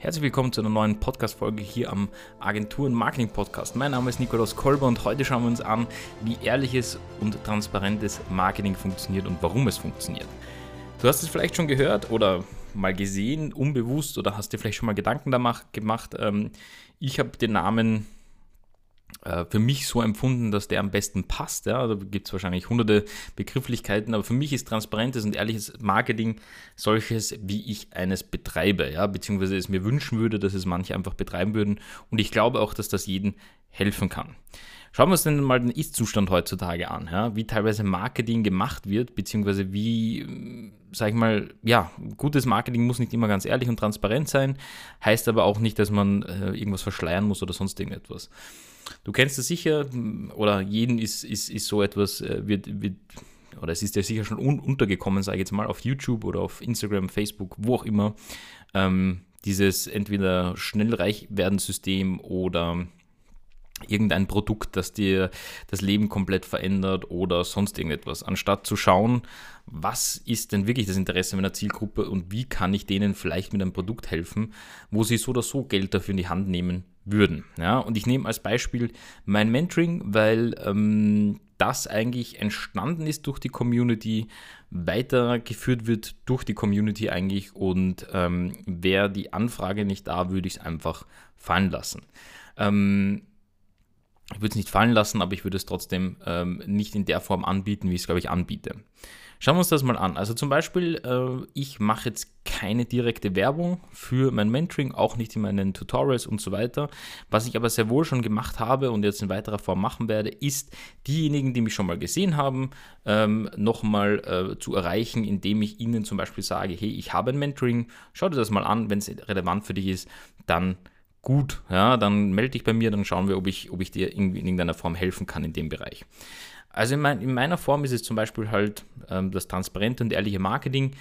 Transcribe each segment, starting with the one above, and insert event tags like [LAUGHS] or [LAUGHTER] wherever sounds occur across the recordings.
Herzlich willkommen zu einer neuen Podcast-Folge hier am Agenturen Marketing Podcast. Mein Name ist Nikolaus Kolber und heute schauen wir uns an, wie ehrliches und transparentes Marketing funktioniert und warum es funktioniert. Du hast es vielleicht schon gehört oder mal gesehen, unbewusst oder hast dir vielleicht schon mal Gedanken gemacht. Ähm, ich habe den Namen für mich so empfunden, dass der am besten passt. Ja? Da gibt es wahrscheinlich hunderte Begrifflichkeiten, aber für mich ist transparentes und ehrliches Marketing solches, wie ich eines betreibe, ja? beziehungsweise es mir wünschen würde, dass es manche einfach betreiben würden. Und ich glaube auch, dass das jedem helfen kann. Schauen wir uns denn mal den Ist-Zustand heutzutage an, ja? wie teilweise Marketing gemacht wird, beziehungsweise wie, sag ich mal, ja, gutes Marketing muss nicht immer ganz ehrlich und transparent sein, heißt aber auch nicht, dass man äh, irgendwas verschleiern muss oder sonst irgendetwas. Du kennst es sicher, oder jeden ist, ist, ist so etwas, äh, wird, wird, oder es ist ja sicher schon un untergekommen, sage ich jetzt mal, auf YouTube oder auf Instagram, Facebook, wo auch immer, ähm, dieses entweder schnell reich werden System oder irgendein Produkt, das dir das Leben komplett verändert oder sonst irgendetwas, anstatt zu schauen, was ist denn wirklich das Interesse meiner Zielgruppe und wie kann ich denen vielleicht mit einem Produkt helfen, wo sie so oder so Geld dafür in die Hand nehmen würden. Ja, und ich nehme als Beispiel mein Mentoring, weil ähm, das eigentlich entstanden ist durch die Community, weitergeführt wird durch die Community eigentlich und ähm, wäre die Anfrage nicht da, würde ich es einfach fallen lassen. Ähm, ich würde es nicht fallen lassen, aber ich würde es trotzdem ähm, nicht in der Form anbieten, wie ich es, glaube ich, anbiete. Schauen wir uns das mal an. Also zum Beispiel, äh, ich mache jetzt keine direkte Werbung für mein Mentoring, auch nicht in meinen Tutorials und so weiter. Was ich aber sehr wohl schon gemacht habe und jetzt in weiterer Form machen werde, ist diejenigen, die mich schon mal gesehen haben, ähm, nochmal äh, zu erreichen, indem ich ihnen zum Beispiel sage, hey, ich habe ein Mentoring, schau dir das mal an, wenn es relevant für dich ist, dann gut, ja, dann melde dich bei mir, dann schauen wir, ob ich, ob ich dir in irgendeiner Form helfen kann in dem Bereich. Also in, mein, in meiner Form ist es zum Beispiel halt ähm, das transparente und ehrliche Marketing,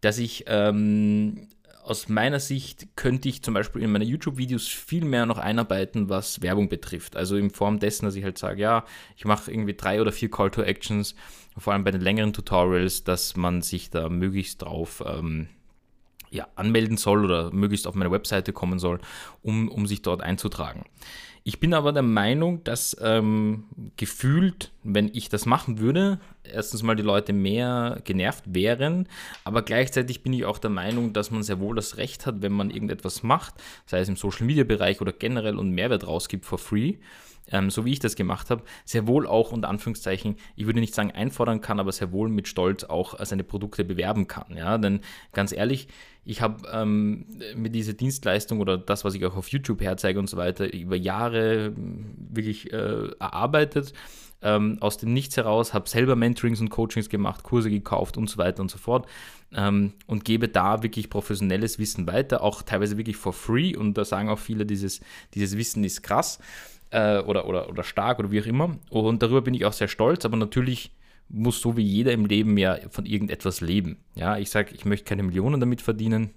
dass ich ähm, aus meiner Sicht könnte ich zum Beispiel in meine YouTube-Videos viel mehr noch einarbeiten, was Werbung betrifft. Also in Form dessen, dass ich halt sage, ja, ich mache irgendwie drei oder vier Call-to-Actions, vor allem bei den längeren Tutorials, dass man sich da möglichst drauf ähm, ja, anmelden soll oder möglichst auf meine Webseite kommen soll, um, um sich dort einzutragen. Ich bin aber der Meinung, dass ähm, gefühlt, wenn ich das machen würde, erstens mal die Leute mehr genervt wären, aber gleichzeitig bin ich auch der Meinung, dass man sehr wohl das Recht hat, wenn man irgendetwas macht, sei es im Social-Media-Bereich oder generell und Mehrwert rausgibt for free, ähm, so wie ich das gemacht habe, sehr wohl auch unter Anführungszeichen, ich würde nicht sagen einfordern kann, aber sehr wohl mit Stolz auch seine Produkte bewerben kann. Ja? Denn ganz ehrlich, ich habe ähm, mir diese Dienstleistung oder das, was ich auch auf YouTube herzeige und so weiter, über Jahre wirklich äh, erarbeitet. Ähm, aus dem Nichts heraus, habe selber Mentorings und Coachings gemacht, Kurse gekauft und so weiter und so fort ähm, und gebe da wirklich professionelles Wissen weiter, auch teilweise wirklich for free und da sagen auch viele, dieses, dieses Wissen ist krass äh, oder, oder, oder stark oder wie auch immer. Und darüber bin ich auch sehr stolz, aber natürlich muss so wie jeder im Leben ja von irgendetwas leben. Ja, ich sage, ich möchte keine Millionen damit verdienen.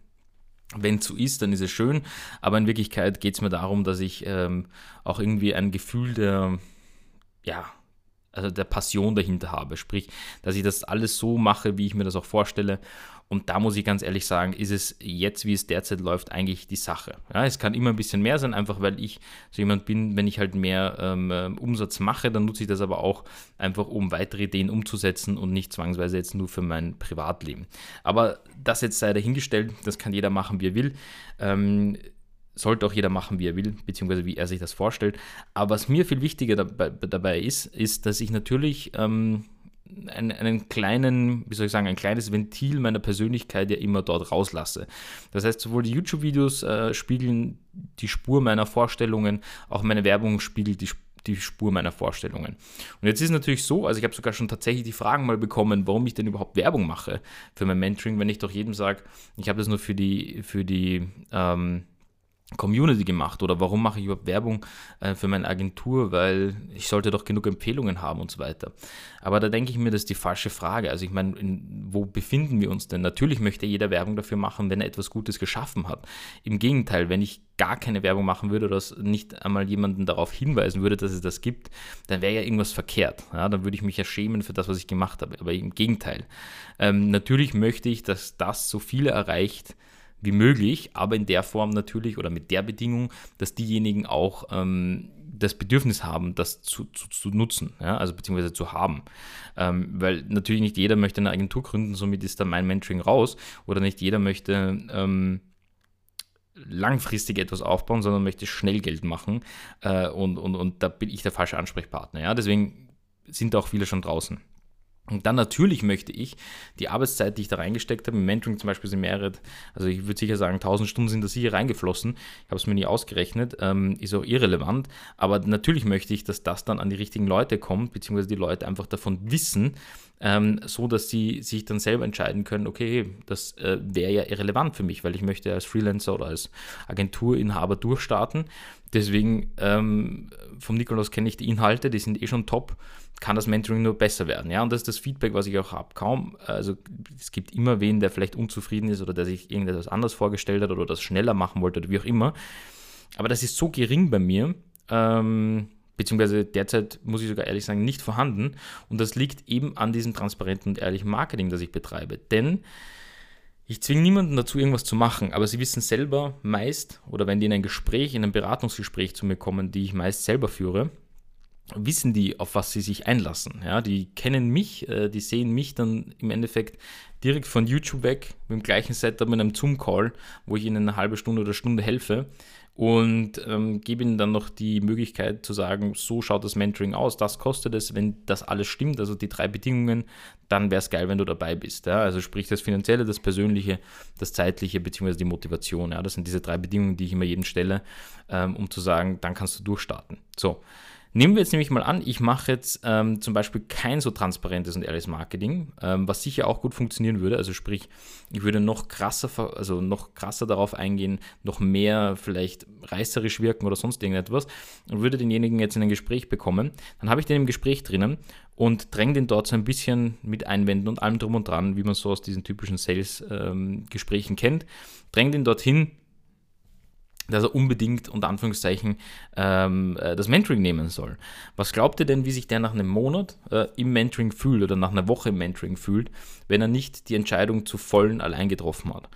Wenn es so ist, dann ist es schön, aber in Wirklichkeit geht es mir darum, dass ich ähm, auch irgendwie ein Gefühl der, ja, also der Passion dahinter habe. Sprich, dass ich das alles so mache, wie ich mir das auch vorstelle. Und da muss ich ganz ehrlich sagen, ist es jetzt, wie es derzeit läuft, eigentlich die Sache. Ja, es kann immer ein bisschen mehr sein, einfach weil ich so jemand bin, wenn ich halt mehr ähm, ähm Umsatz mache, dann nutze ich das aber auch einfach, um weitere Ideen umzusetzen und nicht zwangsweise jetzt nur für mein Privatleben. Aber das jetzt sei dahingestellt, das kann jeder machen, wie er will. Ähm, sollte auch jeder machen, wie er will, beziehungsweise wie er sich das vorstellt. Aber was mir viel wichtiger dabei, dabei ist, ist, dass ich natürlich ähm, einen, einen, kleinen, wie soll ich sagen, ein kleines Ventil meiner Persönlichkeit ja immer dort rauslasse. Das heißt, sowohl die YouTube-Videos äh, spiegeln die Spur meiner Vorstellungen, auch meine Werbung spiegelt die, die Spur meiner Vorstellungen. Und jetzt ist natürlich so, also ich habe sogar schon tatsächlich die Fragen mal bekommen, warum ich denn überhaupt Werbung mache für mein Mentoring, wenn ich doch jedem sage, ich habe das nur für die, für die ähm, Community gemacht oder warum mache ich überhaupt Werbung äh, für meine Agentur, weil ich sollte doch genug Empfehlungen haben und so weiter. Aber da denke ich mir, das ist die falsche Frage. Also ich meine, in, wo befinden wir uns denn? Natürlich möchte jeder Werbung dafür machen, wenn er etwas Gutes geschaffen hat. Im Gegenteil, wenn ich gar keine Werbung machen würde oder nicht einmal jemanden darauf hinweisen würde, dass es das gibt, dann wäre ja irgendwas verkehrt. Ja, dann würde ich mich ja schämen für das, was ich gemacht habe. Aber im Gegenteil. Ähm, natürlich möchte ich, dass das so viele erreicht, wie möglich, aber in der Form natürlich oder mit der Bedingung, dass diejenigen auch ähm, das Bedürfnis haben, das zu, zu, zu nutzen, ja, also beziehungsweise zu haben. Ähm, weil natürlich nicht jeder möchte eine Agentur gründen, somit ist dann mein Mentoring raus, oder nicht jeder möchte ähm, langfristig etwas aufbauen, sondern möchte schnell Geld machen äh, und, und, und da bin ich der falsche Ansprechpartner. Ja? Deswegen sind auch viele schon draußen. Und dann natürlich möchte ich die Arbeitszeit, die ich da reingesteckt habe, im Mentoring zum Beispiel sind mehrere, also ich würde sicher sagen, 1000 Stunden sind da sicher reingeflossen. Ich habe es mir nie ausgerechnet, ähm, ist auch irrelevant. Aber natürlich möchte ich, dass das dann an die richtigen Leute kommt, beziehungsweise die Leute einfach davon wissen, ähm, so dass sie sich dann selber entscheiden können, okay, das äh, wäre ja irrelevant für mich, weil ich möchte als Freelancer oder als Agenturinhaber durchstarten. Deswegen ähm, vom Nikolaus kenne ich die Inhalte, die sind eh schon top, kann das Mentoring nur besser werden. Ja, und das ist das Feedback, was ich auch habe. Kaum, also es gibt immer wen, der vielleicht unzufrieden ist oder der sich irgendetwas anders vorgestellt hat oder das schneller machen wollte oder wie auch immer. Aber das ist so gering bei mir, ähm, beziehungsweise derzeit, muss ich sogar ehrlich sagen, nicht vorhanden. Und das liegt eben an diesem transparenten und ehrlichen Marketing, das ich betreibe. Denn ich zwinge niemanden dazu, irgendwas zu machen, aber sie wissen selber meist, oder wenn die in ein Gespräch, in ein Beratungsgespräch zu mir kommen, die ich meist selber führe, wissen die, auf was sie sich einlassen. Ja, die kennen mich, äh, die sehen mich dann im Endeffekt direkt von YouTube weg mit dem gleichen Setup mit einem Zoom-Call, wo ich ihnen eine halbe Stunde oder Stunde helfe und ähm, gebe ihnen dann noch die Möglichkeit zu sagen, so schaut das Mentoring aus, das kostet es, wenn das alles stimmt, also die drei Bedingungen, dann wäre es geil, wenn du dabei bist. Ja? Also sprich das Finanzielle, das Persönliche, das Zeitliche bzw. die Motivation. Ja? Das sind diese drei Bedingungen, die ich immer jedem stelle, ähm, um zu sagen, dann kannst du durchstarten. So, Nehmen wir jetzt nämlich mal an, ich mache jetzt ähm, zum Beispiel kein so transparentes und ehrliches Marketing, ähm, was sicher auch gut funktionieren würde. Also sprich, ich würde noch krasser, also noch krasser darauf eingehen, noch mehr vielleicht reißerisch wirken oder sonst irgendetwas und würde denjenigen jetzt in ein Gespräch bekommen. Dann habe ich den im Gespräch drinnen und dränge den dort so ein bisschen mit Einwänden und allem drum und dran, wie man so aus diesen typischen Sales-Gesprächen ähm, kennt. Dränge den dorthin, dass er unbedingt unter Anführungszeichen ähm, äh, das Mentoring nehmen soll. Was glaubt ihr denn, wie sich der nach einem Monat äh, im Mentoring fühlt oder nach einer Woche im Mentoring fühlt, wenn er nicht die Entscheidung zu vollen allein getroffen hat?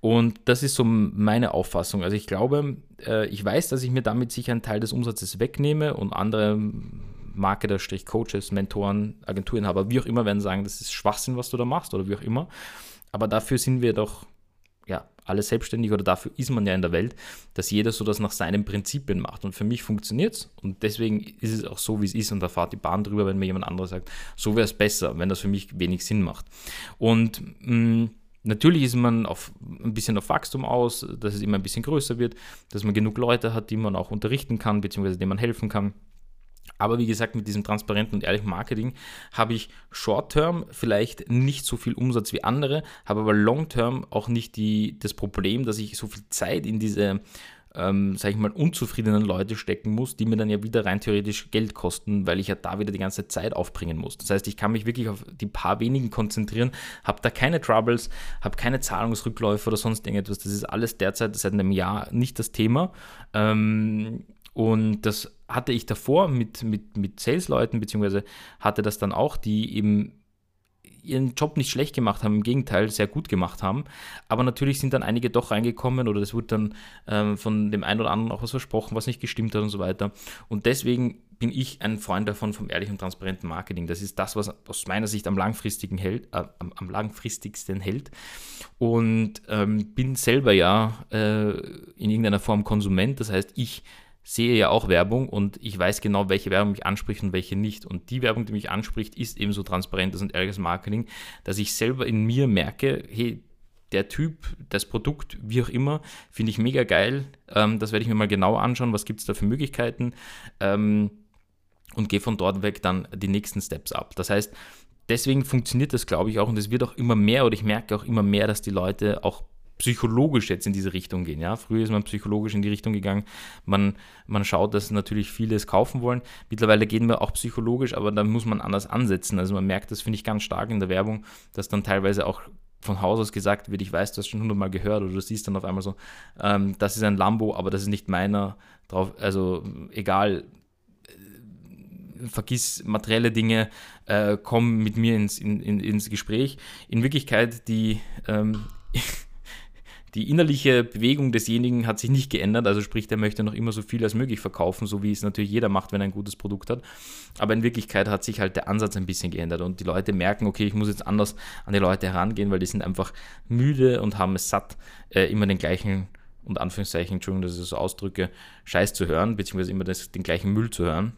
Und das ist so meine Auffassung. Also ich glaube, äh, ich weiß, dass ich mir damit sicher einen Teil des Umsatzes wegnehme und andere Marketer, Coaches, Mentoren, Agenturinhaber, wie auch immer, werden sagen, das ist Schwachsinn, was du da machst oder wie auch immer. Aber dafür sind wir doch alle selbstständig oder dafür ist man ja in der Welt, dass jeder so das nach seinen Prinzipien macht. Und für mich funktioniert es und deswegen ist es auch so, wie es ist und da fahrt die Bahn drüber, wenn mir jemand anderes sagt, so wäre es besser, wenn das für mich wenig Sinn macht. Und mh, mm, Natürlich ist man auf, ein bisschen auf Wachstum aus, dass es immer ein bisschen größer wird, dass man genug Leute hat, die man auch unterrichten kann, beziehungsweise denen man helfen kann. Aber wie gesagt, mit diesem transparenten und ehrlichen Marketing habe ich Short-Term vielleicht nicht so viel Umsatz wie andere, habe aber Long-Term auch nicht die, das Problem, dass ich so viel Zeit in diese, ähm, sage ich mal, unzufriedenen Leute stecken muss, die mir dann ja wieder rein theoretisch Geld kosten, weil ich ja da wieder die ganze Zeit aufbringen muss. Das heißt, ich kann mich wirklich auf die paar wenigen konzentrieren, habe da keine Troubles, habe keine Zahlungsrückläufe oder sonst irgendetwas. Das ist alles derzeit seit einem Jahr nicht das Thema. Ähm, und das hatte ich davor mit, mit, mit Sales-Leuten, beziehungsweise hatte das dann auch, die eben ihren Job nicht schlecht gemacht haben, im Gegenteil, sehr gut gemacht haben. Aber natürlich sind dann einige doch reingekommen oder es wurde dann ähm, von dem einen oder anderen auch was versprochen, was nicht gestimmt hat und so weiter. Und deswegen bin ich ein Freund davon vom ehrlichen und transparenten Marketing. Das ist das, was aus meiner Sicht am langfristigen hält, äh, am, am, langfristigsten hält. Und ähm, bin selber ja äh, in irgendeiner Form Konsument. Das heißt, ich sehe ja auch Werbung und ich weiß genau, welche Werbung mich anspricht und welche nicht. Und die Werbung, die mich anspricht, ist eben so transparentes und ehrliches Marketing, dass ich selber in mir merke, hey, der Typ, das Produkt, wie auch immer, finde ich mega geil. Ähm, das werde ich mir mal genau anschauen, was gibt es da für Möglichkeiten ähm, und gehe von dort weg dann die nächsten Steps ab. Das heißt, deswegen funktioniert das, glaube ich, auch und es wird auch immer mehr oder ich merke auch immer mehr, dass die Leute auch psychologisch jetzt in diese Richtung gehen. Ja? Früher ist man psychologisch in die Richtung gegangen. Man, man schaut, dass natürlich viele es kaufen wollen. Mittlerweile gehen wir auch psychologisch, aber da muss man anders ansetzen. Also man merkt, das finde ich ganz stark in der Werbung, dass dann teilweise auch von Haus aus gesagt wird, ich weiß, du hast schon hundertmal gehört oder du siehst dann auf einmal so, ähm, das ist ein Lambo, aber das ist nicht meiner. Drauf, also egal, vergiss materielle Dinge, äh, komm mit mir ins, in, in, ins Gespräch. In Wirklichkeit, die ähm, [LAUGHS] die innerliche Bewegung desjenigen hat sich nicht geändert, also sprich, der möchte noch immer so viel als möglich verkaufen, so wie es natürlich jeder macht, wenn er ein gutes Produkt hat. Aber in Wirklichkeit hat sich halt der Ansatz ein bisschen geändert und die Leute merken, okay, ich muss jetzt anders an die Leute herangehen, weil die sind einfach müde und haben es satt, äh, immer den gleichen und Anführungszeichen, Entschuldigung, dass ich das so ausdrücke, Scheiß zu hören, beziehungsweise immer das, den gleichen Müll zu hören.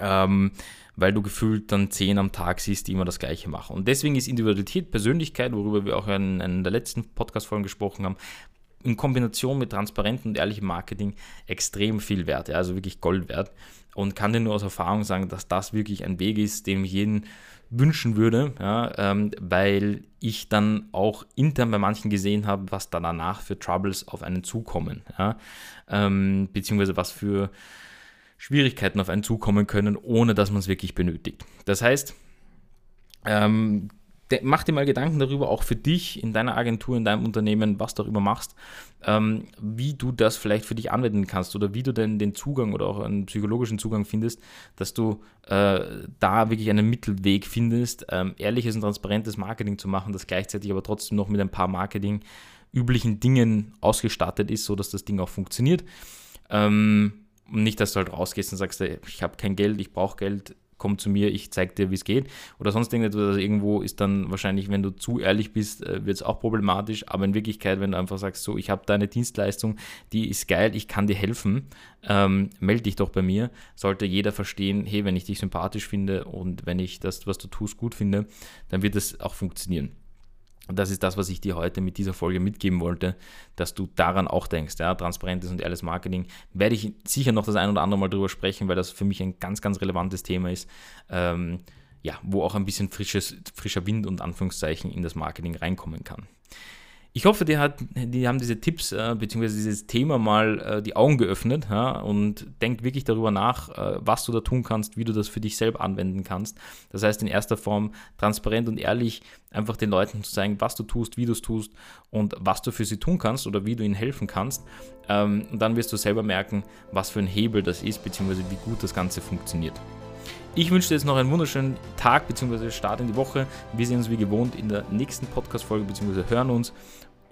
Ähm, weil du gefühlt dann zehn am Tag siehst, die immer das Gleiche machen. Und deswegen ist Individualität, Persönlichkeit, worüber wir auch in einer der letzten Podcast-Folgen gesprochen haben, in Kombination mit transparentem und ehrlichem Marketing extrem viel wert, ja, also wirklich Gold wert. Und kann dir nur aus Erfahrung sagen, dass das wirklich ein Weg ist, den ich jeden wünschen würde, ja, ähm, weil ich dann auch intern bei manchen gesehen habe, was da danach für Troubles auf einen zukommen, ja, ähm, beziehungsweise was für Schwierigkeiten auf einen zukommen können, ohne dass man es wirklich benötigt. Das heißt, ähm, mach dir mal Gedanken darüber, auch für dich in deiner Agentur, in deinem Unternehmen, was du darüber machst, ähm, wie du das vielleicht für dich anwenden kannst oder wie du denn den Zugang oder auch einen psychologischen Zugang findest, dass du äh, da wirklich einen Mittelweg findest, ähm, ehrliches und transparentes Marketing zu machen, das gleichzeitig aber trotzdem noch mit ein paar Marketing üblichen Dingen ausgestattet ist, sodass das Ding auch funktioniert. Ähm, nicht, dass du halt rausgehst und sagst, ich habe kein Geld, ich brauche Geld, komm zu mir, ich zeige dir, wie es geht. Oder sonst irgendetwas. Also irgendwo ist dann wahrscheinlich, wenn du zu ehrlich bist, äh, wird es auch problematisch. Aber in Wirklichkeit, wenn du einfach sagst, so, ich habe deine Dienstleistung, die ist geil, ich kann dir helfen, ähm, melde dich doch bei mir. Sollte jeder verstehen, hey, wenn ich dich sympathisch finde und wenn ich das, was du tust, gut finde, dann wird es auch funktionieren. Und das ist das, was ich dir heute mit dieser Folge mitgeben wollte, dass du daran auch denkst. Ja, transparentes und ehrliches Marketing. Werde ich sicher noch das ein oder andere Mal drüber sprechen, weil das für mich ein ganz, ganz relevantes Thema ist. Ähm, ja, wo auch ein bisschen frisches, frischer Wind und Anführungszeichen in das Marketing reinkommen kann. Ich hoffe, dir, hat, die haben diese Tipps äh, bzw. dieses Thema mal äh, die Augen geöffnet ja, und denk wirklich darüber nach, äh, was du da tun kannst, wie du das für dich selber anwenden kannst. Das heißt, in erster Form transparent und ehrlich einfach den Leuten zu zeigen, was du tust, wie du es tust und was du für sie tun kannst oder wie du ihnen helfen kannst. Ähm, und dann wirst du selber merken, was für ein Hebel das ist bzw. wie gut das Ganze funktioniert. Ich wünsche dir jetzt noch einen wunderschönen Tag bzw. Start in die Woche. Wir sehen uns wie gewohnt in der nächsten Podcast-Folge bzw. hören uns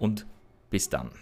und bis dann.